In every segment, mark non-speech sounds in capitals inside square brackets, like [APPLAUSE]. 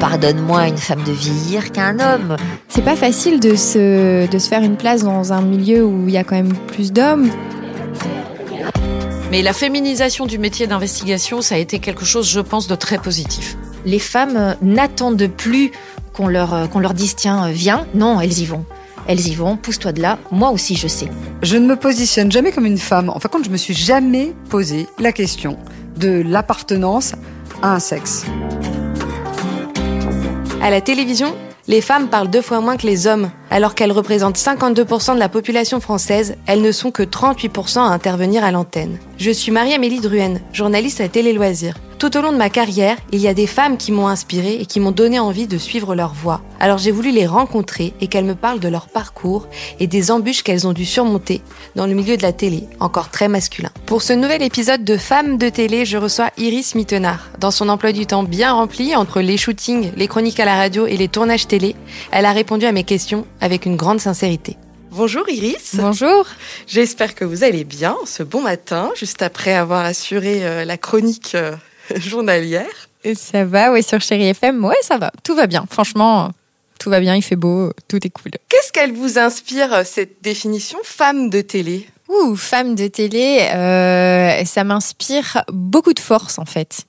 pardonne moins à une femme de vieillir qu'à un homme. C'est pas facile de se, de se faire une place dans un milieu où il y a quand même plus d'hommes. Mais la féminisation du métier d'investigation, ça a été quelque chose, je pense, de très positif. Les femmes n'attendent plus qu'on leur, qu'on leur dise tiens, viens. Non, elles y vont. Elles y vont, pousse-toi de là, moi aussi je sais. Je ne me positionne jamais comme une femme. En fin de compte, je me suis jamais posé la question de l'appartenance à un sexe. À la télévision, les femmes parlent deux fois moins que les hommes. Alors qu'elles représentent 52% de la population française, elles ne sont que 38% à intervenir à l'antenne. Je suis Marie-Amélie Druenne, journaliste à Télé Loisirs. Tout au long de ma carrière, il y a des femmes qui m'ont inspirée et qui m'ont donné envie de suivre leur voie. Alors j'ai voulu les rencontrer et qu'elles me parlent de leur parcours et des embûches qu'elles ont dû surmonter dans le milieu de la télé, encore très masculin. Pour ce nouvel épisode de Femmes de télé, je reçois Iris Mittenard. Dans son emploi du temps bien rempli entre les shootings, les chroniques à la radio et les tournages télé, elle a répondu à mes questions avec une grande sincérité. Bonjour Iris. Bonjour. J'espère que vous allez bien ce bon matin, juste après avoir assuré euh, la chronique euh, [LAUGHS] journalière. Et ça va, oui, sur Chéri FM, ouais, ça va. Tout va bien. Franchement, tout va bien, il fait beau, tout est cool. Qu'est-ce qu'elle vous inspire, euh, cette définition femme de télé? Ouh, femme de télé, euh, ça m'inspire beaucoup de force en fait.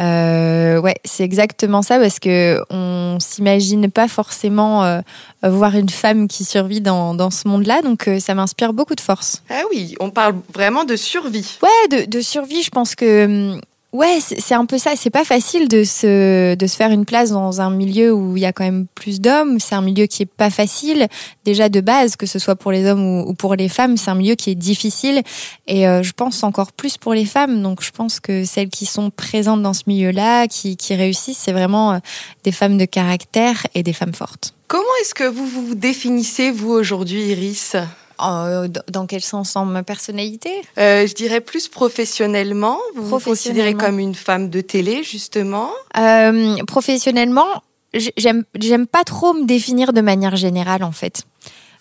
Euh, ouais, c'est exactement ça parce que on s'imagine pas forcément euh, voir une femme qui survit dans, dans ce monde-là, donc euh, ça m'inspire beaucoup de force. Ah oui, on parle vraiment de survie. Ouais, de, de survie, je pense que hum, Ouais, c'est un peu ça. C'est pas facile de se, de se faire une place dans un milieu où il y a quand même plus d'hommes. C'est un milieu qui est pas facile. Déjà de base, que ce soit pour les hommes ou, ou pour les femmes, c'est un milieu qui est difficile. Et euh, je pense encore plus pour les femmes. Donc je pense que celles qui sont présentes dans ce milieu-là, qui, qui réussissent, c'est vraiment euh, des femmes de caractère et des femmes fortes. Comment est-ce que vous vous définissez, vous, aujourd'hui, Iris? Euh, dans- quel sens? En ma personnalité? Euh, Je dirais plus professionnellement. Vous vous considérez comme une femme de télé, justement? Euh, professionnellement, j'aime j'aime pas trop me définir de manière générale en fait.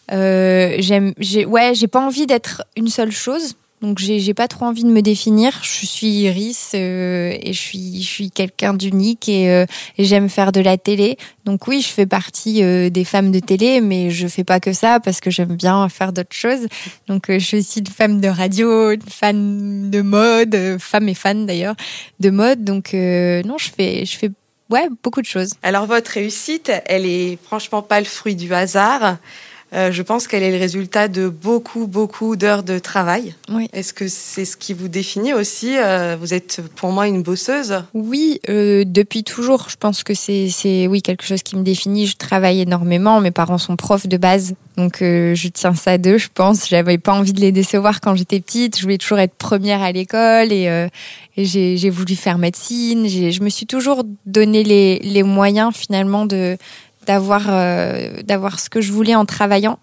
J'aime j'ai ouais j'ai pas envie d'être une seule chose. Donc j'ai pas trop envie de me définir. Je suis Iris euh, et je suis je suis quelqu'un d'unique et, euh, et j'aime faire de la télé. Donc oui, je fais partie euh, des femmes de télé, mais je fais pas que ça parce que j'aime bien faire d'autres choses. Donc euh, je suis aussi une femme de radio, une fan de mode, euh, femme et fan d'ailleurs de mode. Donc euh, non, je fais je fais ouais beaucoup de choses. Alors votre réussite, elle est franchement pas le fruit du hasard. Euh, je pense qu'elle est le résultat de beaucoup, beaucoup d'heures de travail. Oui. Est-ce que c'est ce qui vous définit aussi Euh, Vous êtes pour moi une bosseuse? Oui, euh, depuis toujours, je pense que c'est oui quelque chose qui me définit. Je travaille énormément. Mes parents sont profs de base, donc euh, je tiens ça d'eux. Je pense. J'avais pas envie de les décevoir quand j'étais petite. Je voulais toujours être première à l'école et, euh, et j'ai voulu faire médecine. Je me suis toujours donné les les moyens finalement de d'avoir euh, d'avoir ce que je voulais en travaillant.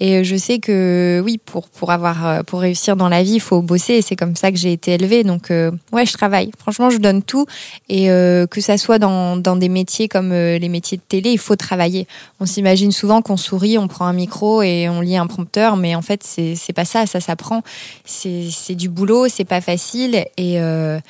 Et je sais que oui, pour pour avoir euh, pour réussir dans la vie, il faut bosser. Et c'est comme ça que j'ai été élevée. Donc euh, ouais, je travaille. Franchement, je donne tout. Et euh, que ça soit dans dans des métiers comme euh, les métiers de télé, il faut travailler. On s'imagine souvent qu'on sourit, on prend un micro et on lit un prompteur, mais en fait c'est c'est pas ça. Ça s'apprend. C'est c'est du boulot. C'est pas facile. Et euh,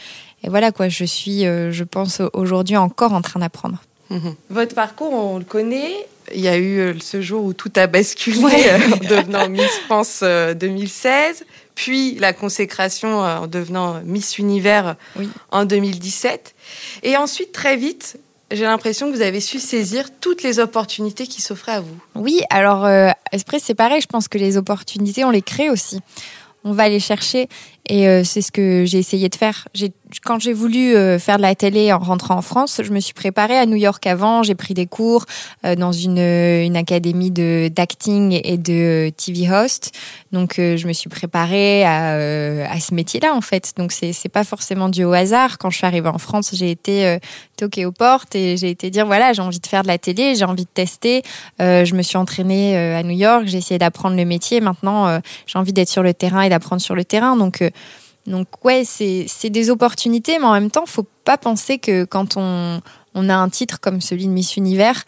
et voilà quoi. Je suis, euh, je pense aujourd'hui encore en train d'apprendre. Mhm. Votre parcours, on le connaît. Il y a eu euh, ce jour où tout a basculé Ouais. euh, en devenant Miss France euh, 2016, puis la consécration euh, en devenant Miss Univers Oui. en 2017. Et ensuite, très vite, j'ai l'impression que vous avez su saisir toutes les opportunités qui s'offraient à vous. Oui, alors euh, Express, c'est pareil. Je pense que les opportunités, on les crée aussi. On va les chercher et euh, c'est ce que j'ai essayé de faire. J'ai- Quand j'ai voulu euh, faire de la télé en rentrant en France, je me suis préparée à New York avant. J'ai pris des cours euh, dans une, une académie de d'acting et de TV host. Donc euh, je me suis préparée à, euh, à ce métier-là en fait. Donc c'est c'est pas forcément dû au hasard. Quand je suis arrivée en France, j'ai été euh, toquée aux portes et j'ai été dire voilà j'ai envie de faire de la télé, j'ai envie de tester. Euh, je me suis entraînée euh, à New York, j'ai essayé d'apprendre le métier. Maintenant, euh, j'ai envie d'être sur le terrain et d'apprendre sur le terrain. Donc, euh, donc ouais, c'est des opportunités, mais en même temps, faut pas penser que quand on on a un titre comme celui de Miss Univers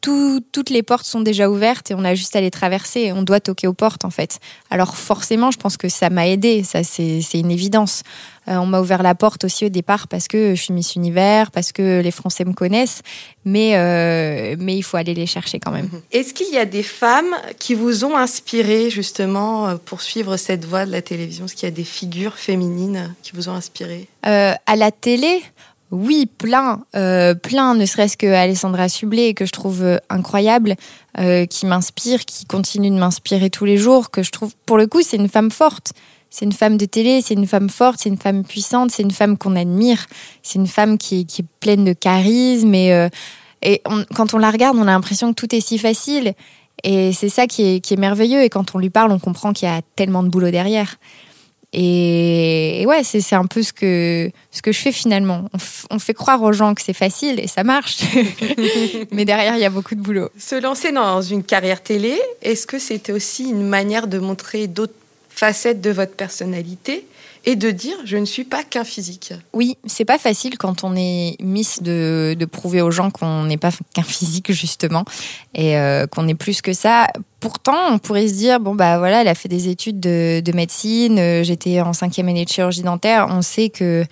toutes les portes sont déjà ouvertes et on a juste à les traverser. On doit toquer aux portes en fait. Alors forcément, je pense que ça m'a aidé. Ça, c'est une évidence. Euh, on m'a ouvert la porte aussi au départ parce que je suis Miss Univers, parce que les Français me connaissent. Mais euh, mais il faut aller les chercher quand même. Mhm. Est-ce qu'il y a des femmes qui vous ont inspiré justement euh, pour suivre cette voie de la télévision? Est-ce qu'il y a des figures féminines qui vous ont inspiré? À la télé, oui, plein, euh, plein, ne serait-ce que Alessandra Sublet, que je trouve euh, incroyable, euh, qui m'inspire, qui continue de m'inspirer tous les jours, que je trouve, pour le coup, c'est une femme forte. C'est une femme de télé, c'est une femme forte, c'est une femme puissante, c'est une femme qu'on admire, c'est une femme qui, est pleine de charisme et, et quand on la regarde, on a l'impression que tout est si facile. Et c'est ça qui est, qui est merveilleux. Et quand on lui parle, on comprend qu'il y a tellement de boulot derrière. Et, ouais, c'est un peu ce que, ce que je fais finalement. On, fait croire aux gens que c'est facile et ça marche. [LAUGHS] Mais derrière, il y a beaucoup de boulot. Se lancer dans une carrière télé, est-ce que c'était aussi une manière de montrer d'autres facettes de votre personnalité? Et de dire je ne suis pas qu'un physique. Oui, c'est pas facile quand on est Miss de, prouver aux gens qu'on n'est pas qu'un physique justement et euh, qu'on est plus que ça. Pourtant, on pourrait se dire bon bah voilà, elle a fait des études de, de médecine, euh, j'étais en cinquième année de chirurgie dentaire, on sait que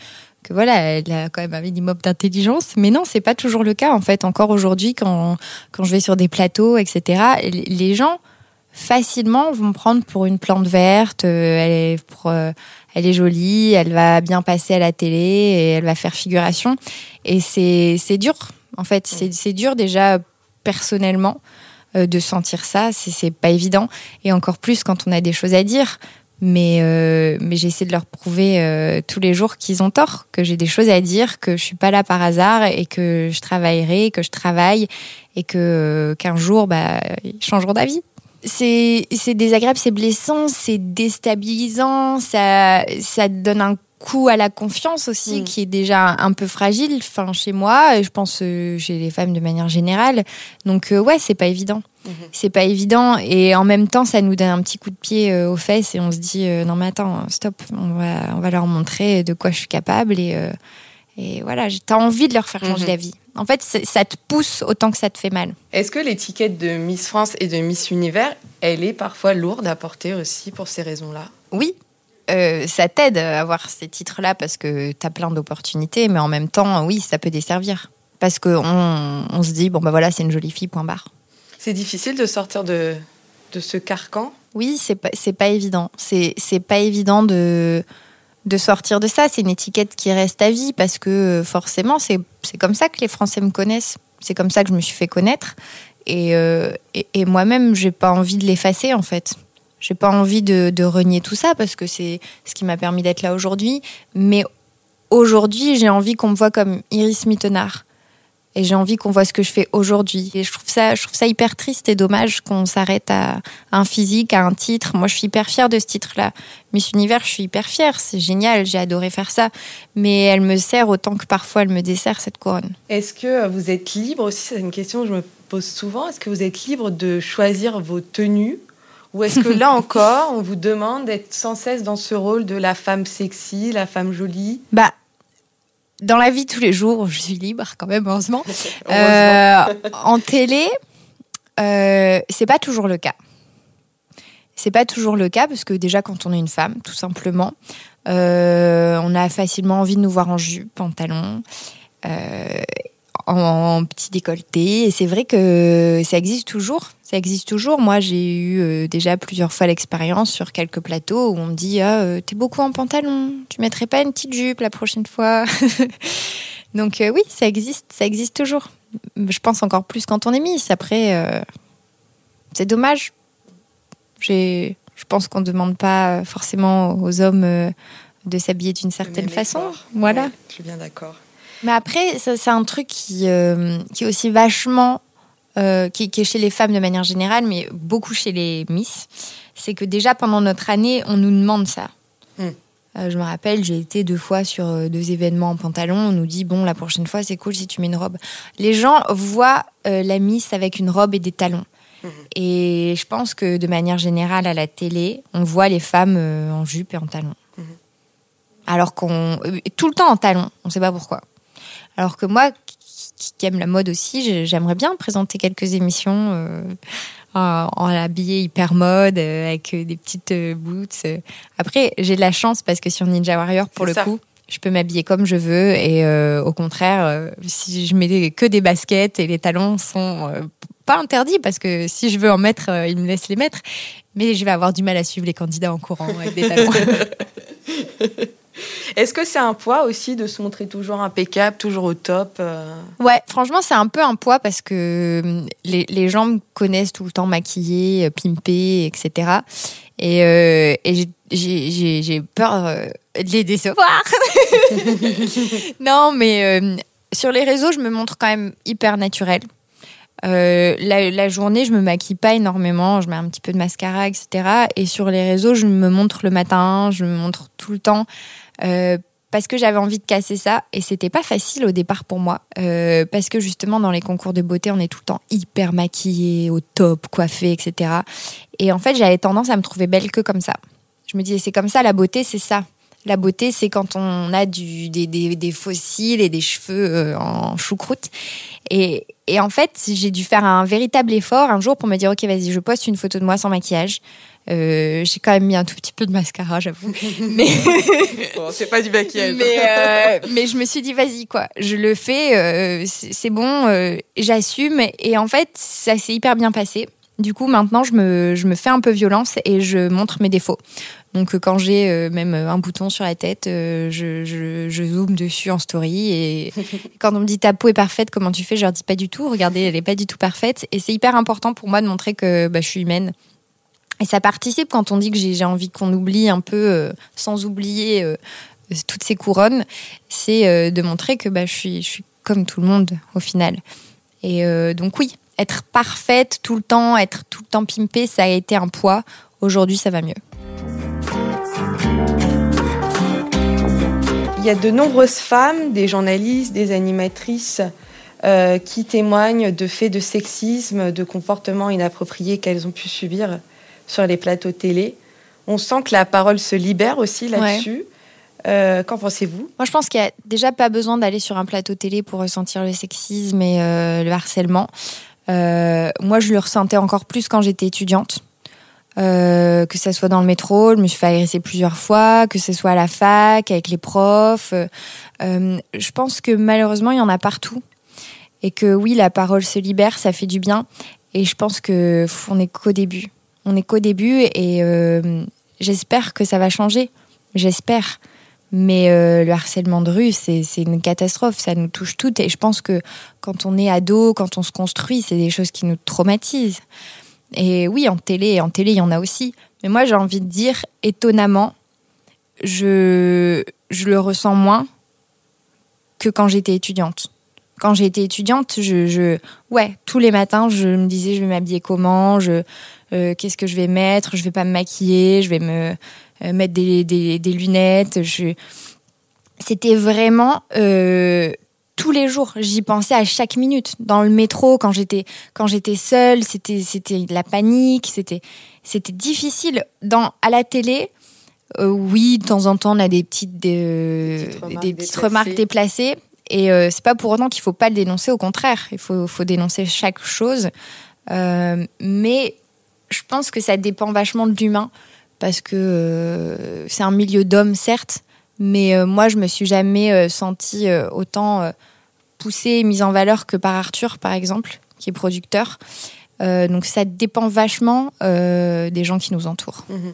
que voilà, elle a quand même un minimum d'intelligence. Mais non, c'est pas toujours le cas en fait. Encore aujourd'hui, quand quand je vais sur des plateaux, etc., les gens facilement vont me prendre pour une plante verte. Euh, pour elle est jolie, elle va bien passer à la télé et elle va faire figuration. Et c'est dur, en fait. C'est dur déjà personnellement euh, de sentir ça. C'est pas évident. Et encore plus quand on a des choses à dire. Mais, euh, mais j'essaie de leur prouver euh, tous les jours qu'ils ont tort, que j'ai des choses à dire, que je suis pas là par hasard et que je travaillerai, que je travaille et que qu'un jour, bah, ils changeront d'avis c'est désagréable, c'est blessant, c'est déstabilisant, ça, ça donne un coup à la confiance aussi, mm. qui est déjà un peu fragile, enfin, chez moi, et je pense euh, chez les femmes de manière générale. Donc, euh, ouais, c'est pas évident. Mm-hmm. C'est pas évident, et en même temps, ça nous donne un petit coup de pied euh, aux fesses, et on se dit, non, mais attends, stop, on va, on va leur montrer de quoi je suis capable, et, et voilà, t'as envie de leur faire changer la vie. En fait, ça te pousse autant que ça te fait mal. Est-ce que l'étiquette de Miss France et de Miss Univers, elle est parfois lourde à porter aussi pour ces raisons-là? Oui. Euh, ça t'aide à avoir ces titres-là parce que tu as plein d'opportunités, mais en même temps, oui, ça peut desservir. Parce qu'on on se dit, bon, bah voilà, c'est une jolie fille, point barre. C'est difficile de sortir de, de ce carcan? Oui, c'est pas, pas évident. C'est pas évident de de sortir de ça. C'est une étiquette qui reste à vie parce que euh, forcément, c'est comme ça que les Français me connaissent. C'est comme ça que je me suis fait connaître. Et, euh, et, moi-même, j'ai pas envie de l'effacer en fait. J'ai pas envie de, de, renier tout ça parce que c'est ce qui m'a permis d'être là aujourd'hui. Mais aujourd'hui, j'ai envie qu'on me voit comme Iris Mittenard et j'ai envie qu'on voit ce que je fais aujourd'hui. Et je trouve ça, je trouve ça hyper triste et dommage qu'on s'arrête à, un physique, à un titre. Moi, je suis hyper fière de ce titre-là. Miss Univers, je suis hyper fière. C'est génial, j'ai adoré faire ça. Mais elle me sert autant que parfois elle me dessert cette couronne. Est-ce que vous êtes libre aussi? C'est une question que je me pose souvent. Est-ce que vous êtes libre de choisir vos tenues? Ou est-ce que [LAUGHS] là encore, on vous demande d'être sans cesse dans ce rôle de la femme sexy, la femme jolie? Bah, dans la vie tous les jours, je suis libre quand même, heureusement. [LAUGHS] Euh, en télé, euh, c'est pas toujours le cas. C'est pas toujours le cas parce que déjà quand on est une femme, tout simplement, euh, on a facilement envie de nous voir en jupe, pantalon. En, petit décolleté. Et c'est vrai que ça existe toujours. Ça existe toujours. Moi, j'ai eu euh, déjà plusieurs fois l'expérience sur quelques plateaux où on me dit ah, euh, T'es beaucoup en pantalon, tu mettrais pas une petite jupe la prochaine fois? [LAUGHS] Donc, euh, oui, ça existe. Ça existe toujours. Je pense encore plus quand on est Miss. Après, c'est dommage. Je pense qu'on ne demande pas forcément aux hommes de s'habiller d'une certaine façon. Voilà. je suis bien d'accord. Mais après, c'est un truc qui, euh, qui est aussi vachement. Euh, qui, est chez les femmes de manière générale, mais beaucoup chez les Miss. C'est que déjà pendant notre année, on nous demande ça. Hmm. Euh, je me rappelle, j'ai été deux fois sur deux événements en pantalon. On nous dit bon, la prochaine fois, c'est cool si tu mets une robe. Les gens voient la Miss avec une robe et des talons. Hmm. Et je pense que de manière générale, à la télé, on voit les femmes en jupe et en talons. Hmm. Alors qu'on. tout le temps en talons, on ne sait pas pourquoi. Alors que moi, qui, aiment la mode aussi. J'aimerais bien présenter quelques émissions euh, en, en habillé hyper mode, euh, avec des petites boots. Après, j'ai de la chance parce que sur Ninja Warrior, pour le coup, je peux m'habiller comme je veux et au contraire, si je mets que des baskets et les talons sont pas interdits parce que si je veux en mettre, ils me laissent les mettre. Mais je vais avoir du mal à suivre les candidats en courant avec des talons. [LAUGHS] Est-ce que c'est un poids aussi de se montrer toujours impeccable, toujours au top euh Ouais, franchement, c'est un peu un poids parce que hum, les, gens me connaissent tout le temps maquillée, euh, pimpée, etc. Et, euh, et j'ai peur de les décevoir. [LAUGHS] non, mais sur les réseaux, je me montre quand même hyper naturelle. La, la, journée, je me maquille pas énormément, je mets un petit peu de mascara, etc. Et sur les réseaux, je me montre le matin, je me montre tout le temps. Euh, parce que j'avais envie de casser ça et c'était pas facile au départ pour moi. Euh, parce que justement dans les concours de beauté on est tout le temps hyper maquillée au top coiffée etc et en fait j'avais tendance à me trouver belle que comme ça. Je me disais c'est comme ça la beauté c'est ça la beauté, c'est quand on a du, des, des, des, fossiles et des cheveux euh, en choucroute. Et, et en fait, j'ai dû faire un véritable effort un jour pour me dire, OK, vas-y, je poste une photo de moi sans maquillage. Euh, j'ai quand même mis un tout petit peu de mascara, j'avoue. [LAUGHS] mais c'est pas du maquillage. mais, euh, mais je me suis dit, vas-y, quoi. Je le fais, euh, c'est bon, j'assume. Et en fait, ça s'est hyper bien passé. Du coup, maintenant, je me, je me fais un peu violence et je montre mes défauts. Donc, euh, quand j'ai euh, même un bouton sur la tête, euh, je, je, je, zoome dessus en story. Et [LAUGHS] quand on me dit ta peau est parfaite, comment tu fais? Je leur dis pas du tout. Regardez, elle est pas du tout parfaite. Et c'est hyper important pour moi de montrer que bah, je suis humaine. Et ça participe quand on dit que j'ai envie qu'on oublie un peu, sans oublier toutes ces couronnes, c'est de montrer que bah, je, suis, je suis comme tout le monde au final. Et donc oui, être parfaite tout le temps, être tout le temps pimpée, ça a été un poids. Aujourd'hui, ça va mieux. Il y a de nombreuses femmes, des journalistes, des animatrices, euh, qui témoignent de faits de sexisme, de comportements inappropriés qu'elles ont pu subir sur les plateaux télé. On sent que la parole se libère aussi là-dessus. Euh, qu'en pensez-vous? Moi, je pense qu'il n'y a déjà pas besoin d'aller sur un plateau télé pour ressentir le sexisme et euh, le harcèlement. Euh, moi, je le ressentais encore plus quand j'étais étudiante. Euh, que ce soit dans le métro, je me suis fait agresser plusieurs fois, que ce soit à la fac, avec les profs. Euh, je pense que malheureusement, il y en a partout. Et que oui, la parole se libère, ça fait du bien. Et je pense que on n'est qu'au début. On n'est qu'au début et j'espère que ça va changer. J'espère. Mais euh, le harcèlement de rue, c'est une catastrophe, ça nous touche toutes. Et je pense que quand on est ado, quand on se construit, c'est des choses qui nous traumatisent. Et oui, en télé, en télé, il y en a aussi. Mais moi, j'ai envie de dire, étonnamment, je, le ressens moins que quand j'étais étudiante. Quand j'étais étudiante, ouais, tous les matins, je me disais, je vais m'habiller comment, euh, qu'est-ce que je vais mettre, je vais pas me maquiller, je vais me mettre des, des, des, lunettes. Je... C'était vraiment euh, tous les jours. J'y pensais à chaque minute. Dans le métro, quand j'étais quand j'étais seule, c'était c'était la panique. C'était c'était difficile. Dans à la télé, euh, oui, de temps en temps, on a des petites des, petites remarques des petites déplacées. remarques déplacées. Et euh, c'est pas pour autant qu'il faut pas le dénoncer. Au contraire, il faut faut dénoncer chaque chose. Euh, mais je pense que ça dépend vachement de l'humain parce que euh, c'est un milieu d'hommes, certes, mais euh, moi, je me suis jamais euh, sentie autant poussée et mise en valeur que par Arthur, par exemple, qui est producteur. donc ça dépend vachement des gens qui nous entourent. Mmh.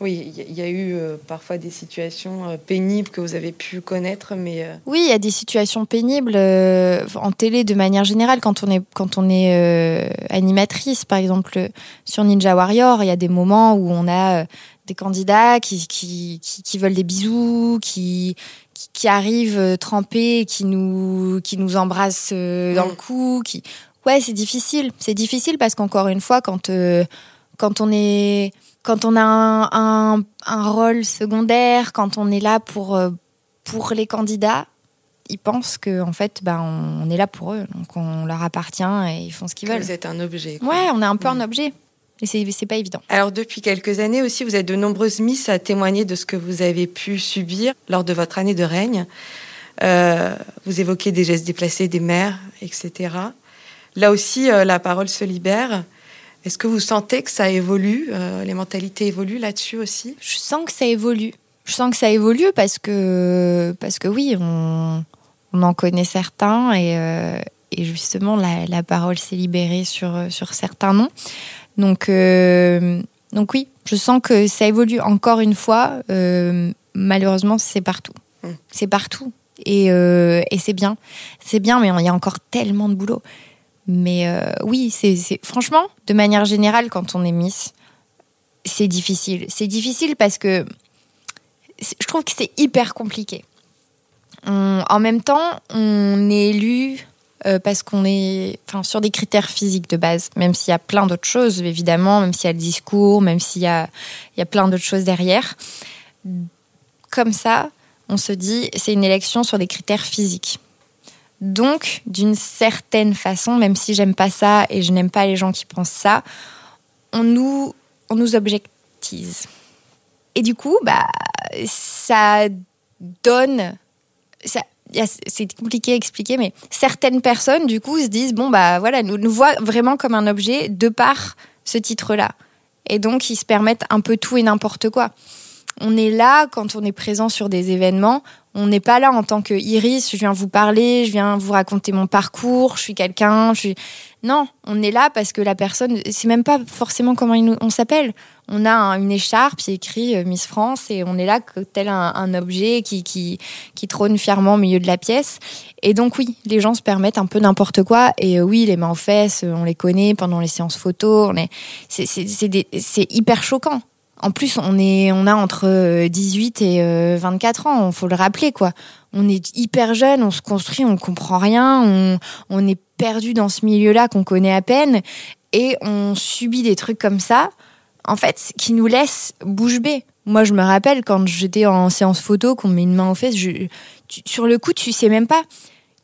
Oui, il y a eu euh, parfois des situations euh, pénibles que vous avez pu connaître, mais euh... oui, il y a des situations pénibles euh, en télé de manière générale quand on est quand on est euh, animatrice, par exemple sur Ninja Warrior, il y a des moments où on a des candidats qui qui, qui, qui veulent des bisous, qui qui, qui arrivent trempés, qui nous qui nous embrassent dans mmh. le cou, qui ouais, c'est difficile, c'est difficile parce qu'encore une fois quand quand on est quand on a un, un, un, rôle secondaire, quand on est là pour, euh, pour les candidats, ils pensent qu'en en fait, ben, on est là pour eux. Donc on leur appartient et ils font ce qu'ils veulent. Vous êtes un objet. Quoi. Ouais, on est un peu un objet. Et c'est pas évident. Alors, depuis quelques années aussi, vous êtes de nombreuses Miss à témoigner de ce que vous avez pu subir lors de votre année de règne. Euh, Vous évoquez des gestes déplacés des mères, etc. Là aussi, euh, la parole se libère. Est-ce que vous sentez que ça évolue euh, Les mentalités évoluent là-dessus aussi? Je sens que ça évolue. Je sens que ça évolue parce que, parce que oui, on, on en connaît certains et, euh, et justement, la, la parole s'est libérée sur, sur certains noms. Donc, euh, donc oui, je sens que ça évolue encore une fois. Malheureusement, c'est partout. Mm. C'est partout. Et, et c'est bien. C'est bien, mais il y a encore tellement de boulot. Mais euh, oui, c'est franchement, de manière générale, quand on est Miss, c'est difficile. C'est difficile parce que je trouve que c'est hyper compliqué. En même temps, on est élu euh, parce qu'on est sur des critères physiques de base, même s'il y a plein d'autres choses, évidemment, même s'il y a le discours, même s'il y a, y a plein d'autres choses derrière. Comme ça, on se dit, c'est une élection sur des critères physiques. Donc, d'une certaine façon, même si j'aime pas ça et je n'aime pas les gens qui pensent ça, on nous, on nous objectise. Et du coup, bah, ça donne. ça- C'est compliqué à expliquer, mais certaines personnes, du coup, se disent bon, bah voilà, nous, nous voient vraiment comme un objet de par ce titre-là. Et donc, ils se permettent un peu tout et n'importe quoi. On est là quand on est présent sur des événements. On n'est pas là en tant que Iris, je viens vous parler, je viens vous raconter mon parcours, je suis quelqu'un, je. Non, on est là parce que la personne, c'est même pas forcément comment on s'appelle. On a un- une écharpe, c'est écrit euh, Miss France, et on est là tel un, objet qui, trône fièrement au milieu de la pièce. Et donc oui, les gens se permettent un peu n'importe quoi. Et euh, oui, les mains aux fesses, euh, on les connaît pendant les séances photos. C'est hyper choquant. En plus, on est, on a entre euh, 18 et euh, 24 ans. Il faut le rappeler, quoi. On est hyper jeune, on se construit, on comprend rien, on, on est perdu dans ce milieu-là qu'on connaît à peine, et on subit des trucs comme ça, en fait, qui nous laissent bouche bée. Moi, je me rappelle quand j'étais en séance photo, qu'on me met une main aux fesses, je, sur le coup, tu sais même pas,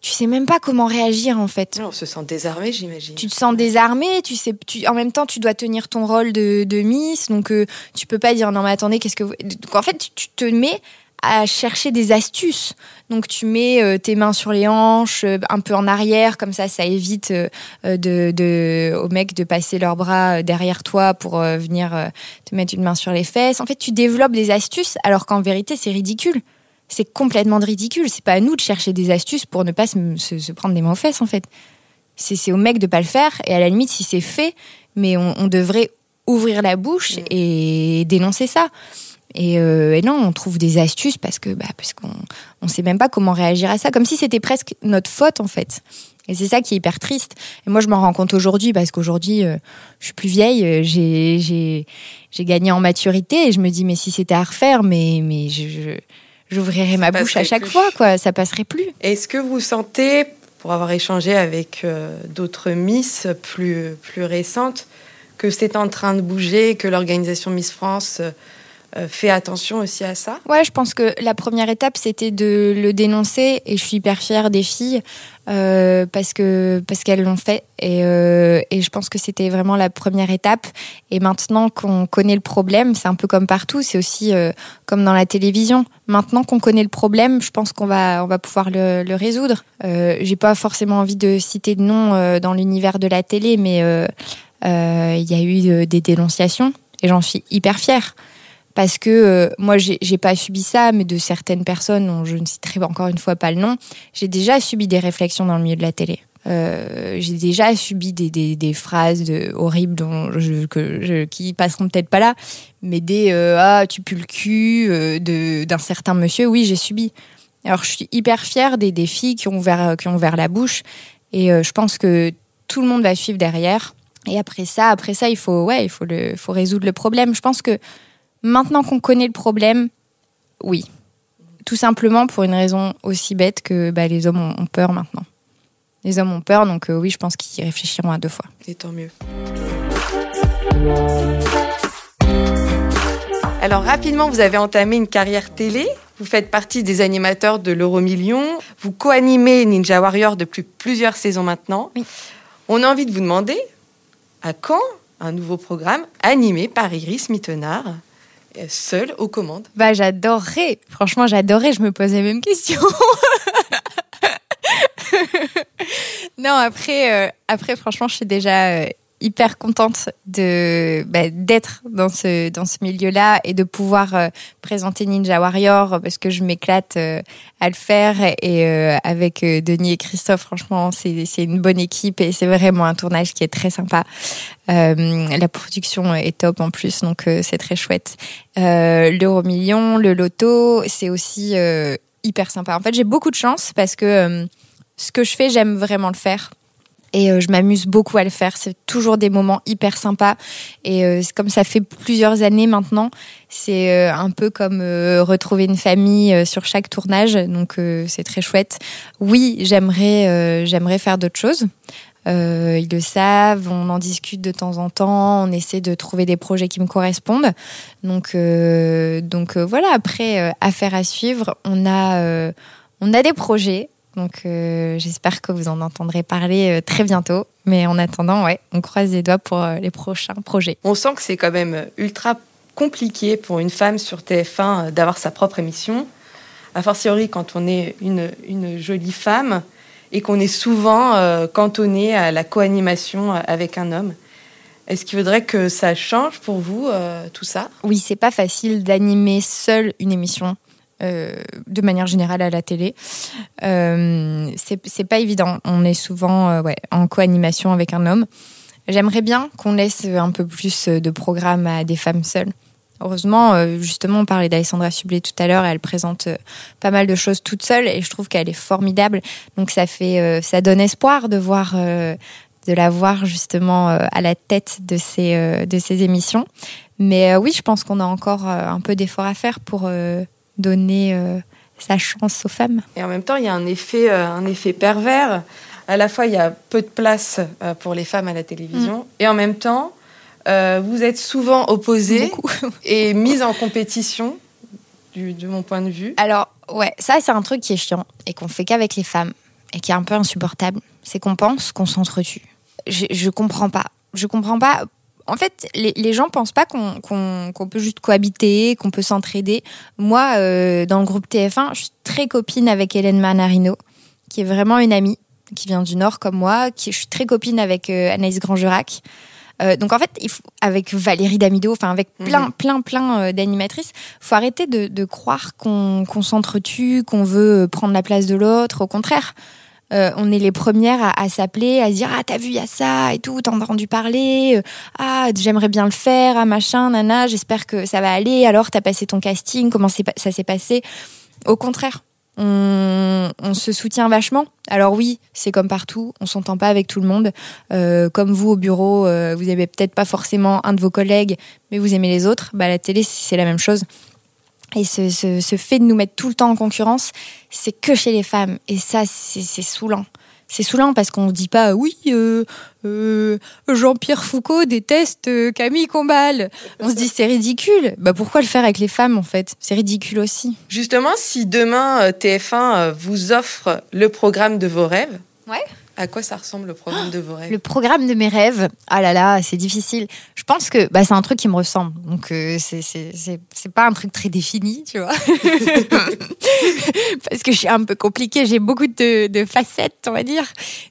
tu sais même pas comment réagir, en fait On se sent désarmé, j'imagine. tu te sens désarmé, tu sais, tu, en même temps, tu dois tenir ton rôle de, de Miss, donc euh, tu peux pas dire non mais attendez, qu'est-ce que vous... Donc en fait, tu, tu te mets à chercher des astuces. Donc tu mets euh, tes mains sur les hanches, euh, un peu en arrière, comme ça, ça évite euh, euh, de, de, aux mecs de passer leurs bras euh, derrière toi pour venir te mettre une main sur les fesses. En fait, tu développes des astuces, alors qu'en vérité, c'est ridicule. C'est complètement de ridicule. C'est pas à nous de chercher des astuces pour ne pas se, se- se prendre des mains aux fesses, en fait. C'est au mec de pas le faire et à la limite si c'est fait mais on, on devrait ouvrir la bouche et dénoncer ça. Et, euh, et non on trouve des astuces parce que bah, parce qu'on on sait même pas comment réagir à ça. Comme si c'était presque notre faute en fait. Et c'est ça qui est hyper triste. Et moi je m'en rends compte aujourd'hui parce qu'aujourd'hui euh, je suis plus vieille euh, j'ai j'ai j'ai gagné en maturité et je me dis mais si c'était à refaire mais mais je, je- j'ouvrirais ma bouche à chaque plus. fois quoi ça passerait plus Est-ce que vous sentez, pour avoir échangé avec euh, d'autres Miss plus, plus récentes, que c'est en train de bouger, que l'organisation Miss France euh, fait attention aussi à ça Ouais, je pense que la première étape, c'était de le dénoncer et je suis hyper fière des filles euh, parce que parce qu'elles l'ont fait et, euh, et je pense que c'était vraiment la première étape. Et maintenant qu'on connaît le problème, c'est un peu comme partout, c'est aussi euh, comme dans la télévision. Maintenant qu'on connaît le problème, je pense qu'on va on va pouvoir le, le résoudre. Euh, J'ai pas forcément envie de citer de nom euh, dans l'univers de la télé, mais euh, euh, il y a eu euh, des dénonciations et j'en suis hyper fière parce que euh, moi j'ai pas subi ça, mais de certaines personnes dont je ne citerai encore une fois pas le nom, j'ai déjà subi des réflexions dans le milieu de la télé. Euh, j'ai déjà subi des, des, des phrases de, horribles dont je, que je, qui passeront peut-être pas là, mais des euh, ah tu pues le cul euh, d'un certain monsieur. Oui, j'ai subi. Alors je suis hyper fière des, des filles qui ont ouvert qui ont ouvert la bouche et euh, je pense que tout le monde va suivre derrière. Et après ça, après ça, il faut ouais, il faut le faut résoudre le problème. Je pense que Maintenant qu'on connaît le problème, oui. Tout simplement pour une raison aussi bête que bah, les hommes ont, peur maintenant. Les hommes ont peur, donc euh, oui, je pense qu'ils réfléchiront à deux fois. Et tant mieux. Alors rapidement, vous avez entamé une carrière télé. Vous faites partie des animateurs de l'Euromillion. Vous co-animez Ninja Warrior depuis plusieurs saisons maintenant. Oui. On a envie de vous demander à quand un nouveau programme animé par Iris Mittenard, euh, seule aux commandes Bah j'adorerais. Franchement, j'adorerais. Je me pose la même question. [LAUGHS] non, après, euh, après, franchement, je suis déjà euh, hyper contente de bah, d'être dans ce dans ce milieu-là et de pouvoir euh, présenter Ninja Warrior parce que je m'éclate euh, à le faire et euh, avec Denis et Christophe franchement c'est c'est une bonne équipe et c'est vraiment un tournage qui est très sympa. La production est top en plus donc c'est très chouette. L'euro million le loto c'est aussi hyper sympa. En fait j'ai beaucoup de chance parce que ce que je fais j'aime vraiment le faire et euh, je m'amuse beaucoup à le faire. C'est toujours des moments hyper sympas. Et euh, comme ça fait plusieurs années maintenant, c'est euh, un peu comme retrouver une famille sur chaque tournage. Donc c'est très chouette. Oui, j'aimerais j'aimerais faire d'autres choses. Ils le savent, on en discute de temps en temps, on essaie de trouver des projets qui me correspondent. Donc, donc voilà, après, affaire à suivre, on a, on a des projets. Donc euh, j'espère que vous en entendrez parler euh, très bientôt. Mais en attendant, ouais, on croise les doigts pour euh, les prochains projets. On sent que c'est quand même ultra compliqué pour une femme sur TF1 euh, d'avoir sa propre émission. A fortiori quand on est une, une jolie femme et qu'on est souvent cantonné à la co-animation avec un homme. Est-ce qu'il faudrait que ça change pour vous, tout ça? Oui, c'est pas facile d'animer seule une émission. Euh, de manière générale à la télé, euh, c'est pas évident. On est souvent euh, en co-animation avec un homme. J'aimerais bien qu'on laisse un peu plus de programmes à des femmes seules. Heureusement, justement, on parlait d'Alessandra Sublet tout à l'heure. Elle présente pas mal de choses toute seule et je trouve qu'elle est formidable. Donc ça fait, ça donne espoir de voir, de la voir justement à la tête de ces de ces émissions. Mais oui, je pense qu'on a encore un peu d'efforts à faire pour donner euh, sa chance aux femmes. Et en même temps, il y a un effet, euh, un effet pervers. À la fois, il y a peu de place euh, pour les femmes à la télévision, et en même temps, vous êtes souvent opposées Beaucoup. [LAUGHS] et mises en compétition, du, de mon point de vue. Alors, ouais, ça, c'est un truc qui est chiant et qu'on fait qu'avec les femmes et qui est un peu insupportable. C'est qu'on pense qu'on s'entretue. Je, je comprends pas. Je comprends pas. En fait, les, les gens pensent pas qu'on peut juste cohabiter, qu'on peut s'entraider. Moi, euh, dans le groupe TF1, je suis très copine avec Hélène Manarino, qui est vraiment une amie, qui vient du Nord comme moi. Qui, je suis très copine avec euh, Anaïs Grangerac. Euh, donc en fait, il faut, avec Valérie Damido, enfin avec plein, plein, plein euh, d'animatrices, faut arrêter de, de croire qu'on qu'on s'entretue, qu'on veut prendre la place de l'autre. Au contraire, euh, on est les premières à, s'appeler, à se dire ah t'as vu y a ça et tout, t'en as entendu parler, euh, ah j'aimerais bien le faire, ah machin, nana, j'espère que ça va aller. Alors t'as passé ton casting, comment ça s'est passé? Au contraire. On, se soutient vachement. Alors oui, c'est comme partout, on s'entend pas avec tout le monde. Euh, comme vous au bureau, vous aimez peut-être pas forcément un de vos collègues, mais vous aimez les autres. Bah, la télé, c'est la même chose. Et ce, ce, ce fait de nous mettre tout le temps en concurrence, c'est que chez les femmes. Et ça, c'est saoulant. C'est saoulant parce qu'on ne dit pas oui, euh, euh, Jean-Pierre Foucault déteste euh, Camille Combal. On se dit c'est ridicule. Bah pourquoi le faire avec les femmes en fait? C'est ridicule aussi. Justement, si demain euh, TF1 euh, vous offre le programme de vos rêves, Ouais. À quoi ça ressemble le programme de vos rêves? Le programme de mes rêves, ah là là, c'est difficile. Je pense que bah, c'est un truc qui me ressemble. Donc, euh, c'est- pas un truc très défini, tu vois. [LAUGHS] Parce que je suis un peu compliquée, j'ai beaucoup de, facettes, on va dire.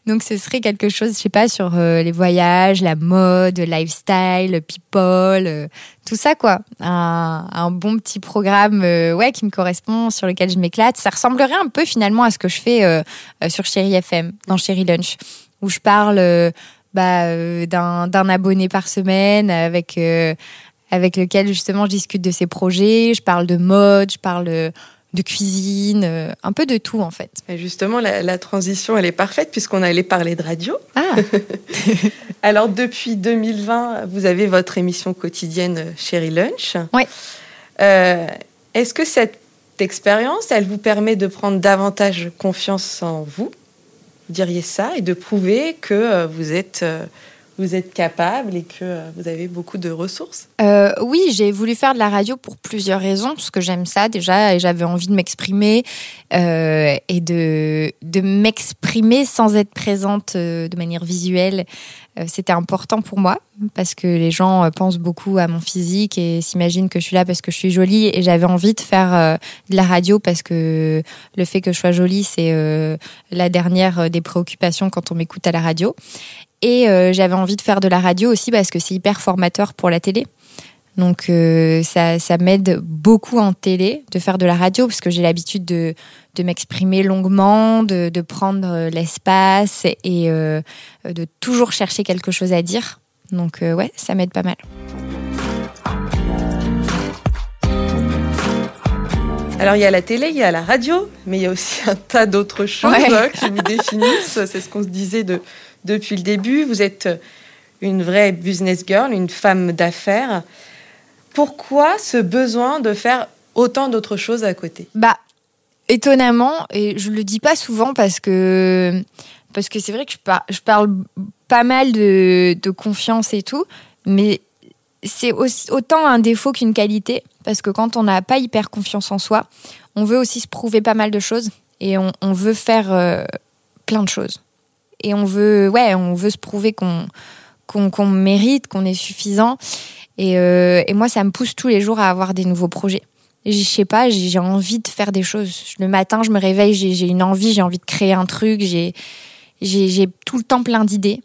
Donc, ce serait quelque chose, je sais pas, sur euh, les voyages, la mode, le lifestyle, le people, euh, tout ça, quoi. Un, un bon petit programme euh, ouais, qui me correspond, sur lequel je m'éclate. Ça ressemblerait un peu finalement à ce que je fais euh, sur Chéri FM, dans Chéri Lunch, où je parle euh, bah, euh, d'un abonné par semaine avec, avec lequel justement je discute de ses projets, je parle de mode, je parle de cuisine, euh, un peu de tout en fait. Et Justement, la, la transition, elle est parfaite puisqu'on allait parler de radio. Ah, [LAUGHS] Alors, depuis 2020, vous avez votre émission quotidienne Chéri Lunch. Ouais. Euh, Est-ce que cette expérience, elle vous permet de prendre davantage confiance en vous? Vous diriez ça et de prouver que euh, vous êtes, euh, vous êtes capable et que euh, vous avez beaucoup de ressources euh, Oui, j'ai voulu faire de la radio pour plusieurs raisons, parce que j'aime ça déjà, et j'avais envie de m'exprimer euh, et de, de m'exprimer sans être présente de manière visuelle. C'était important pour moi, parce que les gens pensent beaucoup à mon physique et s'imaginent que je suis là parce que je suis jolie, et j'avais envie de faire de la radio parce que le fait que je sois jolie, c'est la dernière des préoccupations quand on m'écoute à la radio. Et euh, j'avais envie de faire de la radio aussi parce que c'est hyper formateur pour la télé. Donc euh, ça, ça m'aide beaucoup en télé de faire de la radio parce que j'ai l'habitude de, de m'exprimer longuement, de, de prendre euh, l'espace et de toujours chercher quelque chose à dire. Donc euh, ouais, ça m'aide pas mal. Alors il y a la télé, il y a la radio, mais il y a aussi un tas d'autres choses Ouais. qui vous définissent. C'est ce qu'on se disait de, depuis le début. Vous êtes une vraie business girl, une femme d'affaires. Pourquoi ce besoin de faire autant d'autres choses à côté? Bah étonnamment et je le dis pas souvent parce que parce que c'est vrai que je, par- je parle pas mal de, de confiance et tout, mais c'est autant un défaut qu'une qualité parce que quand on n'a pas hyper confiance en soi, on veut aussi se prouver pas mal de choses et on, veut faire euh, plein de choses et on veut ouais on veut se prouver qu'on qu'on mérite, qu'on est suffisant et, euh, et moi ça me pousse tous les jours à avoir des nouveaux projets. Je sais pas, j'ai envie de faire des choses. Le matin, je me réveille, j'ai une envie, j'ai envie de créer un truc, j'ai tout le temps plein d'idées.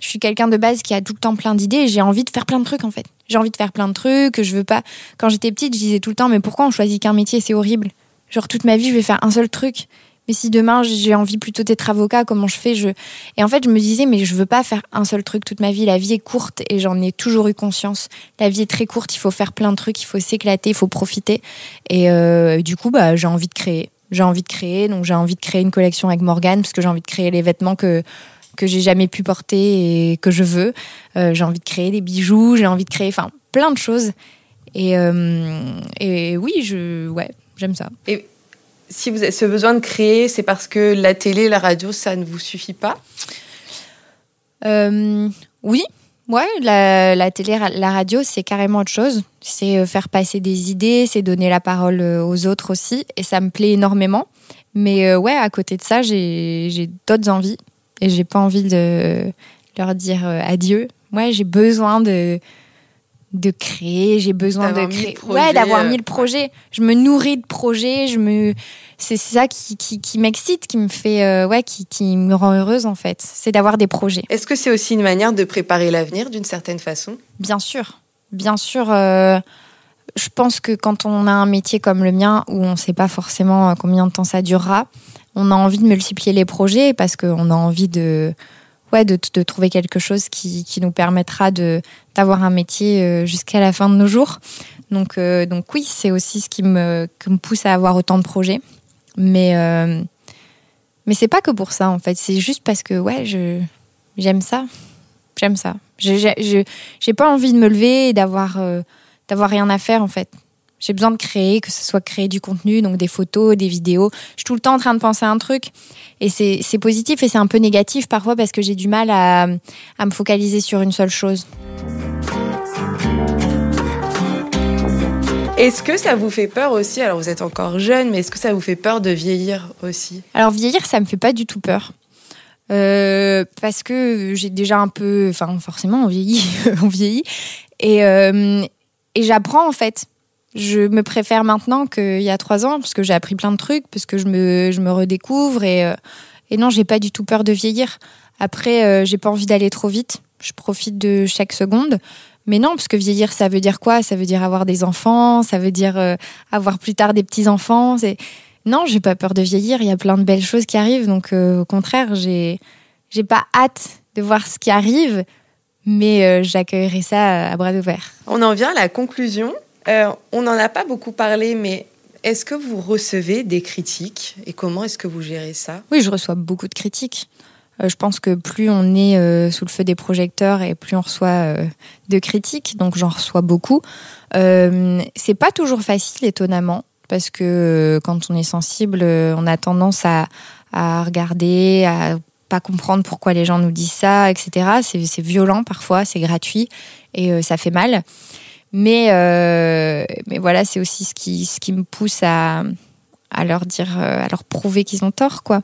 Je suis quelqu'un de base qui a tout le temps plein d'idées et j'ai envie de faire plein de trucs en fait. J'ai envie de faire plein de trucs, je veux pas. Quand j'étais petite, je disais tout le temps mais pourquoi on choisit qu'un métier, c'est horrible? Genre toute ma vie, je vais faire un seul truc. Mais si demain j'ai envie plutôt d'être avocat, comment je fais? Je Et en fait, je me disais mais je veux pas faire un seul truc toute ma vie, la vie est courte et j'en ai toujours eu conscience. La vie est très courte, il faut faire plein de trucs, il faut s'éclater, il faut profiter. Et euh, du coup, bah, j'ai envie de créer. J'ai envie de créer, donc j'ai envie de créer une collection avec Morgane parce que j'ai envie de créer les vêtements que que j'ai jamais pu porter et que je veux. Euh, j'ai envie de créer des bijoux, j'ai envie de créer, enfin, plein de choses. Et euh, et oui, je ouais, j'aime ça. Si vous avez ce besoin de créer, c'est parce que la télé, la radio, ça ne vous suffit pas? Euh, oui, ouais, la, la télé, la radio, c'est carrément autre chose. C'est faire passer des idées, c'est donner la parole aux autres aussi, et ça me plaît énormément. Mais euh, ouais, à côté de ça, j'ai j'ai d'autres envies, et j'ai pas envie de leur dire euh, adieu. Ouais, j'ai besoin de de créer, j'ai besoin de créer, projets, ouais, d'avoir euh, mille projets. Je me nourris de projets, je me, c'est ça qui, qui, qui m'excite, qui me fait, euh, ouais, qui, qui me rend heureuse en fait. C'est d'avoir des projets. Est-ce que c'est aussi une manière de préparer l'avenir d'une certaine façon? Bien sûr, bien sûr. euh, je pense que quand on a un métier comme le mien, où on ne sait pas forcément combien de temps ça durera, on a envie de multiplier les projets parce qu'on a envie de, ouais, de, trouver quelque chose qui, qui nous permettra d'avoir un métier euh, jusqu'à la fin de nos jours. Donc, euh, donc oui, c'est aussi ce qui me, qui me pousse à avoir autant de projets. Mais, euh, mais c'est pas que pour ça en fait. C'est juste parce que ouais, je j'aime ça. J'aime ça. Je- J'ai pas envie de me lever et d'avoir euh, d'avoir rien à faire en fait. J'ai besoin de créer, que ce soit créer du contenu, donc des photos, des vidéos. Je suis tout le temps en train de penser à un truc. Et c'est positif et c'est un peu négatif parfois parce que j'ai du mal à, à me focaliser sur une seule chose. Est-ce que ça vous fait peur aussi Alors vous êtes encore jeune, mais est-ce que ça vous fait peur de vieillir aussi? Alors vieillir, ça me fait pas du tout peur. Euh, parce que j'ai déjà un peu, enfin forcément on vieillit, [LAUGHS] on vieillit, et, euh, et j'apprends en fait. Je me préfère maintenant qu'il y a trois ans parce que j'ai appris plein de trucs, parce que je me, je me redécouvre et, euh, et non j'ai pas du tout peur de vieillir. Après euh, j'ai pas envie d'aller trop vite, je profite de chaque seconde. Mais non, parce que vieillir, ça veut dire quoi? Ça veut dire avoir des enfants, ça veut dire euh, avoir plus tard des petits enfants. C'est non, j'ai pas peur de vieillir. Il y a plein de belles choses qui arrivent. Donc, euh, au contraire, j'ai pas hâte de voir ce qui arrive, mais euh, j'accueillerai ça à bras ouverts. On en vient à la conclusion. Euh, on n'en a pas beaucoup parlé, mais est-ce que vous recevez des critiques et comment est-ce que vous gérez ça? Oui, je reçois beaucoup de critiques. Euh, je pense que plus on est euh, sous le feu des projecteurs et plus on reçoit de critiques, donc j'en reçois beaucoup. C'est pas toujours facile, étonnamment, parce que quand on est sensible, on a tendance à, à regarder, à pas comprendre pourquoi les gens nous disent ça, etc. C'est violent parfois, c'est gratuit et ça fait mal. Mais, mais voilà, c'est aussi ce qui, ce qui me pousse à, à leur dire, à leur prouver qu'ils ont tort, quoi.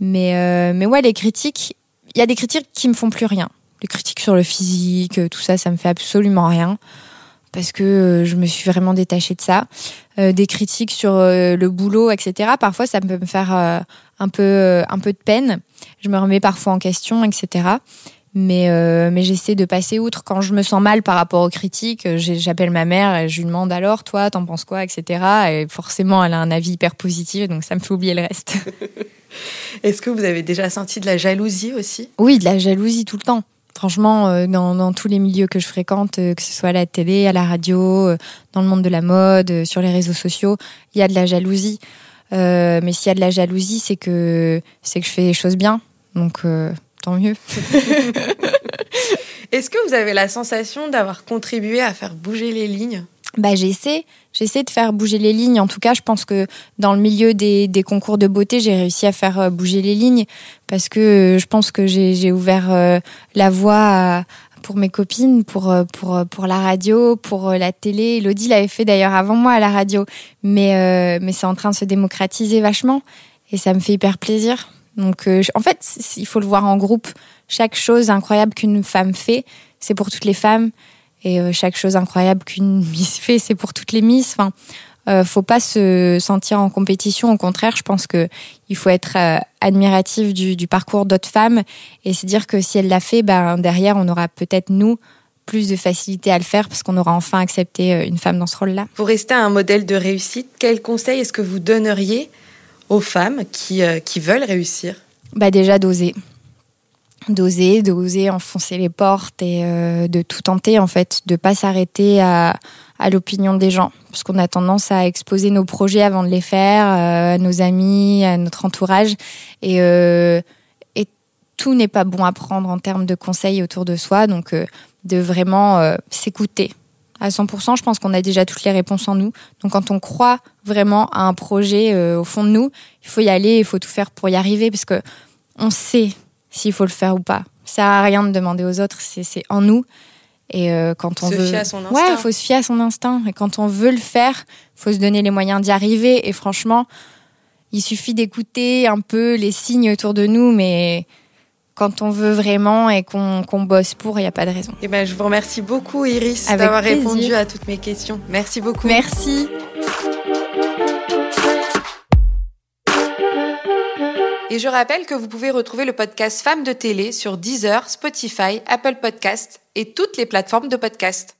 Mais, mais ouais, les critiques, il y a des critiques qui me font plus rien. Les critiques sur le physique, tout ça, ça me fait absolument rien parce que euh, je me suis vraiment détachée de ça. Euh, des critiques sur euh, le boulot, etc. Parfois, ça peut me faire un peu un peu de peine. Je me remets parfois en question, etc. Mais mais j'essaie de passer outre. Quand je me sens mal par rapport aux critiques, j'appelle ma mère et je lui demande alors toi, t'en penses quoi, etc. Et forcément, elle a un avis hyper positif, donc ça me fait oublier le reste. [LAUGHS] Est-ce que vous avez déjà senti de la jalousie aussi? Oui, de la jalousie tout le temps. Franchement, euh, dans, tous les milieux que je fréquente, euh, que ce soit à la télé, à la radio, euh, dans le monde de la mode, sur les réseaux sociaux, il y a de la jalousie. mais s'il y a de la jalousie, c'est que c'est que je fais les choses bien. Donc tant mieux. [LAUGHS] Est-ce que vous avez la sensation d'avoir contribué à faire bouger les lignes? Bah, j'essaie, j'essaie de faire bouger les lignes. En tout cas, je pense que dans le milieu des, des concours de beauté, j'ai réussi à faire euh, bouger les lignes parce que euh, je pense que j'ai ouvert euh, la voie pour mes copines, pour, pour, pour la radio, pour la télé. Elodie l'avait fait d'ailleurs avant moi à la radio, mais, mais c'est en train de se démocratiser vachement et ça me fait hyper plaisir. Donc, en fait, il faut le voir en groupe. Chaque chose incroyable qu'une femme fait, c'est pour toutes les femmes. Et euh, chaque chose incroyable qu'une [LAUGHS] Miss fait, c'est pour toutes les Miss. Enfin, euh, faut pas se sentir en compétition. Au contraire, je pense que il faut être euh, admiratif du, parcours d'autres femmes et se dire que si elle l'a fait, ben derrière, on aura peut-être nous plus de facilité à le faire parce qu'on aura enfin accepté euh, une femme dans ce rôle-là. Pour rester un modèle de réussite, quel conseil est-ce que vous donneriez aux femmes qui, qui veulent réussir. Bah déjà d'oser. D'oser, d'oser enfoncer les portes et euh, de tout tenter en fait, de pas s'arrêter à, à l'opinion des gens, parce qu'on a tendance à exposer nos projets avant de les faire, euh, à nos amis, à notre entourage, et, euh, et tout n'est pas bon à prendre en termes de conseils autour de soi, donc de vraiment s'écouter. À 100%, je pense qu'on a déjà toutes les réponses en nous. Donc quand on croit vraiment à un projet au fond de nous, il faut y aller, il faut tout faire pour y arriver, parce que on sait s'il faut le faire ou pas. Ça sert à rien de demander aux autres, c'est en nous. Et euh, quand on se veut, fier à son instinct. ouais, il faut se fier à son instinct. Et quand on veut le faire, faut se donner les moyens d'y arriver. Et franchement, il suffit d'écouter un peu les signes autour de nous, mais quand on veut vraiment et qu'on bosse pour, il n'y a pas de raison. Et eh ben, je vous remercie beaucoup, Iris, d'avoir répondu à toutes mes questions. Merci beaucoup. Merci. Et je rappelle que vous pouvez retrouver le podcast Femmes de télé sur Deezer, Spotify, Apple Podcasts et toutes les plateformes de podcast.